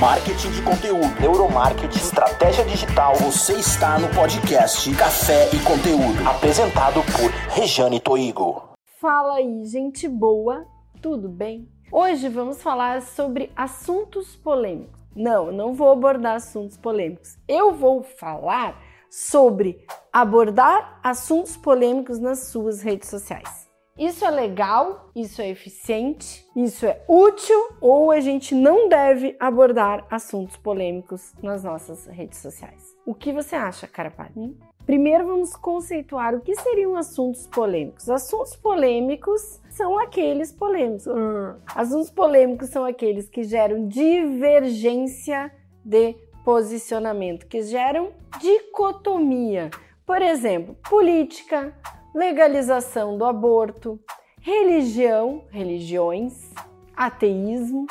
marketing de conteúdo, neuromarketing, estratégia digital. Você está no podcast Café e Conteúdo, apresentado por Rejane Toigo. Fala aí, gente boa, tudo bem? Hoje vamos falar sobre assuntos polêmicos. Não, não vou abordar assuntos polêmicos. Eu vou falar sobre abordar assuntos polêmicos nas suas redes sociais. Isso é legal? Isso é eficiente? Isso é útil? Ou a gente não deve abordar assuntos polêmicos nas nossas redes sociais? O que você acha, Carapari? Hum? Primeiro vamos conceituar o que seriam assuntos polêmicos. Assuntos polêmicos são aqueles polêmicos. Assuntos polêmicos são aqueles que geram divergência de posicionamento, que geram dicotomia. Por exemplo, política, legalização do aborto, religião, religiões, ateísmo,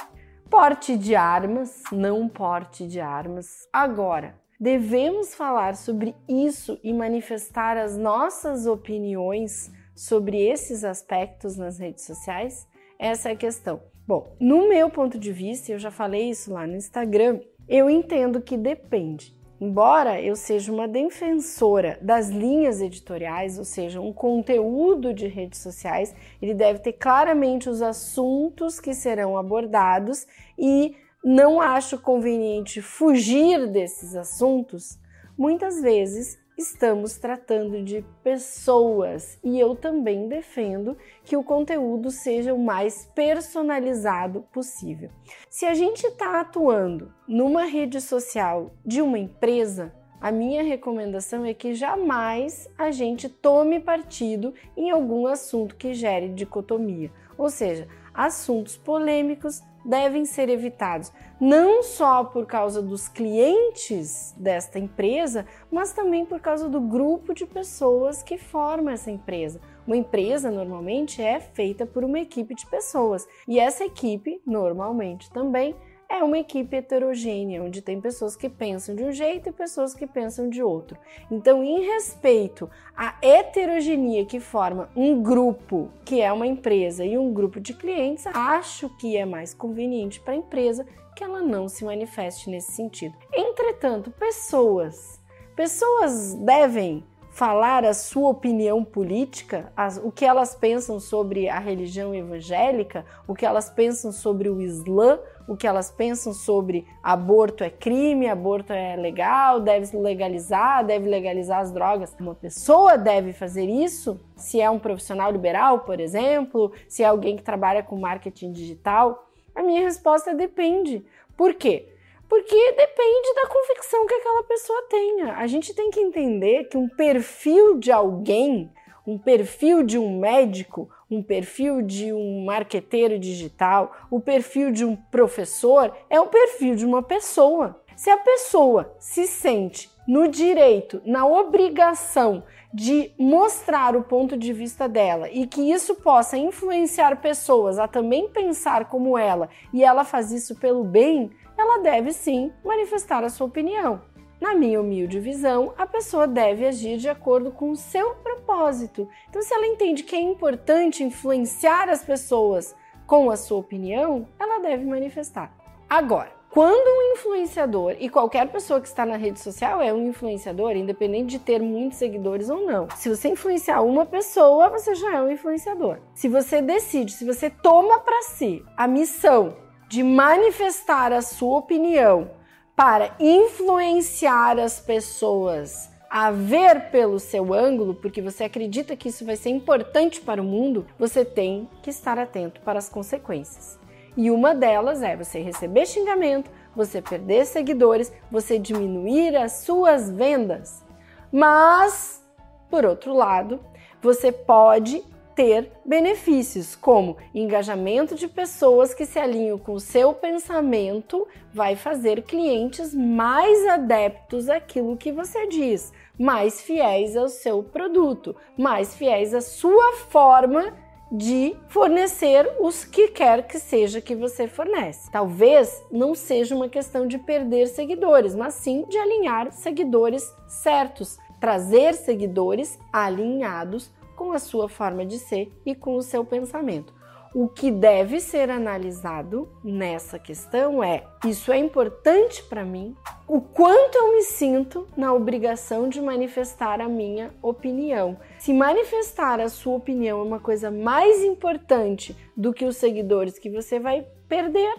porte de armas, não porte de armas. Agora, devemos falar sobre isso e manifestar as nossas opiniões sobre esses aspectos nas redes sociais? Essa é a questão. Bom, no meu ponto de vista, eu já falei isso lá no Instagram, eu entendo que depende. Embora eu seja uma defensora das linhas editoriais, ou seja, um conteúdo de redes sociais, ele deve ter claramente os assuntos que serão abordados e não acho conveniente fugir desses assuntos. Muitas vezes estamos tratando de pessoas e eu também defendo que o conteúdo seja o mais personalizado possível. Se a gente está atuando numa rede social de uma empresa, a minha recomendação é que jamais a gente tome partido em algum assunto que gere dicotomia, ou seja, assuntos polêmicos devem ser evitados, não só por causa dos clientes desta empresa, mas também por causa do grupo de pessoas que forma essa empresa. Uma empresa normalmente é feita por uma equipe de pessoas e essa equipe normalmente também é uma equipe heterogênea, onde tem pessoas que pensam de um jeito e pessoas que pensam de outro. Então, em respeito à heterogeneia que forma um grupo, que é uma empresa, e um grupo de clientes, acho que é mais conveniente para a empresa que ela não se manifeste nesse sentido. Entretanto, pessoas, pessoas devem falar a sua opinião política, as, o que elas pensam sobre a religião evangélica, o que elas pensam sobre o Islã, o que elas pensam sobre aborto é crime, aborto é legal, deve legalizar, deve legalizar as drogas. Uma pessoa deve fazer isso se é um profissional liberal, por exemplo, se é alguém que trabalha com marketing digital. A minha resposta é depende. Por quê? Porque depende da convicção que aquela pessoa tenha. A gente tem que entender que um perfil de alguém, um perfil de um médico, um perfil de um marqueteiro digital, o perfil de um professor é o perfil de uma pessoa. Se a pessoa se sente no direito, na obrigação de mostrar o ponto de vista dela e que isso possa influenciar pessoas a também pensar como ela e ela faz isso pelo bem, ela deve sim manifestar a sua opinião. Na minha humilde visão, a pessoa deve agir de acordo com o seu propósito. Então, se ela entende que é importante influenciar as pessoas com a sua opinião, ela deve manifestar. Agora, quando um influenciador, e qualquer pessoa que está na rede social é um influenciador, independente de ter muitos seguidores ou não. Se você influenciar uma pessoa, você já é um influenciador. Se você decide, se você toma para si a missão de manifestar a sua opinião para influenciar as pessoas a ver pelo seu ângulo, porque você acredita que isso vai ser importante para o mundo, você tem que estar atento para as consequências. E uma delas é você receber xingamento, você perder seguidores, você diminuir as suas vendas. Mas, por outro lado, você pode ter benefícios, como engajamento de pessoas que se alinham com o seu pensamento, vai fazer clientes mais adeptos àquilo que você diz, mais fiéis ao seu produto, mais fiéis à sua forma de fornecer os que quer que seja que você fornece. Talvez não seja uma questão de perder seguidores, mas sim de alinhar seguidores certos, trazer seguidores alinhados com a sua forma de ser e com o seu pensamento. O que deve ser analisado nessa questão é: isso é importante para mim? O quanto eu me sinto na obrigação de manifestar a minha opinião? Se manifestar a sua opinião é uma coisa mais importante do que os seguidores que você vai perder,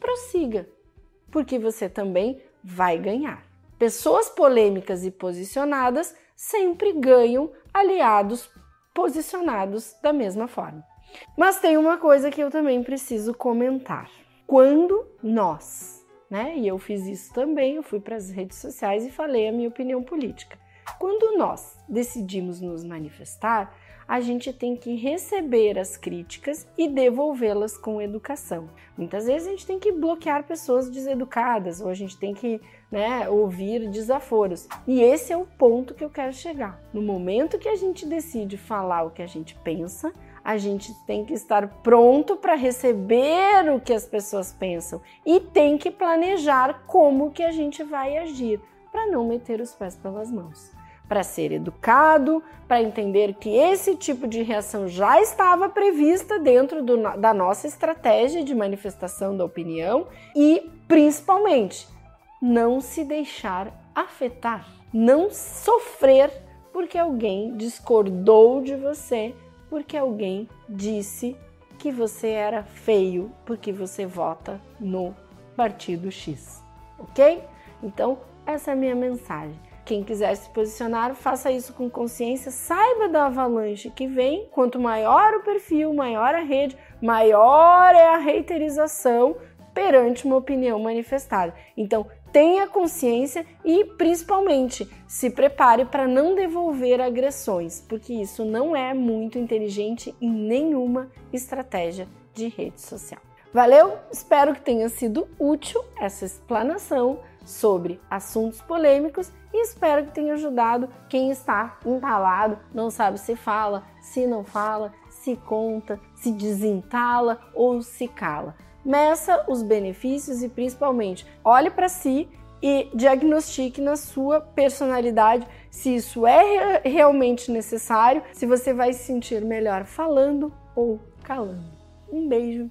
prossiga, porque você também vai ganhar. Pessoas polêmicas e posicionadas sempre ganham aliados posicionados da mesma forma. Mas tem uma coisa que eu também preciso comentar. Quando nós, né, e eu fiz isso também, eu fui para as redes sociais e falei a minha opinião política. Quando nós decidimos nos manifestar, a gente tem que receber as críticas e devolvê-las com educação. Muitas vezes a gente tem que bloquear pessoas deseducadas ou a gente tem que né, ouvir desaforos. E esse é o ponto que eu quero chegar. No momento que a gente decide falar o que a gente pensa, a gente tem que estar pronto para receber o que as pessoas pensam e tem que planejar como que a gente vai agir para não meter os pés pelas mãos. Para ser educado, para entender que esse tipo de reação já estava prevista dentro do, da nossa estratégia de manifestação da opinião e, principalmente, não se deixar afetar, não sofrer porque alguém discordou de você porque alguém disse que você era feio porque você vota no partido X, ok? Então, essa é a minha mensagem. Quem quiser se posicionar, faça isso com consciência, saiba da avalanche que vem. Quanto maior o perfil, maior a rede, maior é a reiterização perante uma opinião manifestada. Então, tenha consciência e, principalmente, se prepare para não devolver agressões, porque isso não é muito inteligente em nenhuma estratégia de rede social. Valeu? Espero que tenha sido útil essa explanação sobre assuntos polêmicos e espero que tenha ajudado quem está entalado, não sabe se fala, se não fala, se conta, se desentala ou se cala meça os benefícios e principalmente olhe para si e diagnostique na sua personalidade se isso é realmente necessário, se você vai se sentir melhor falando ou calando. Um beijo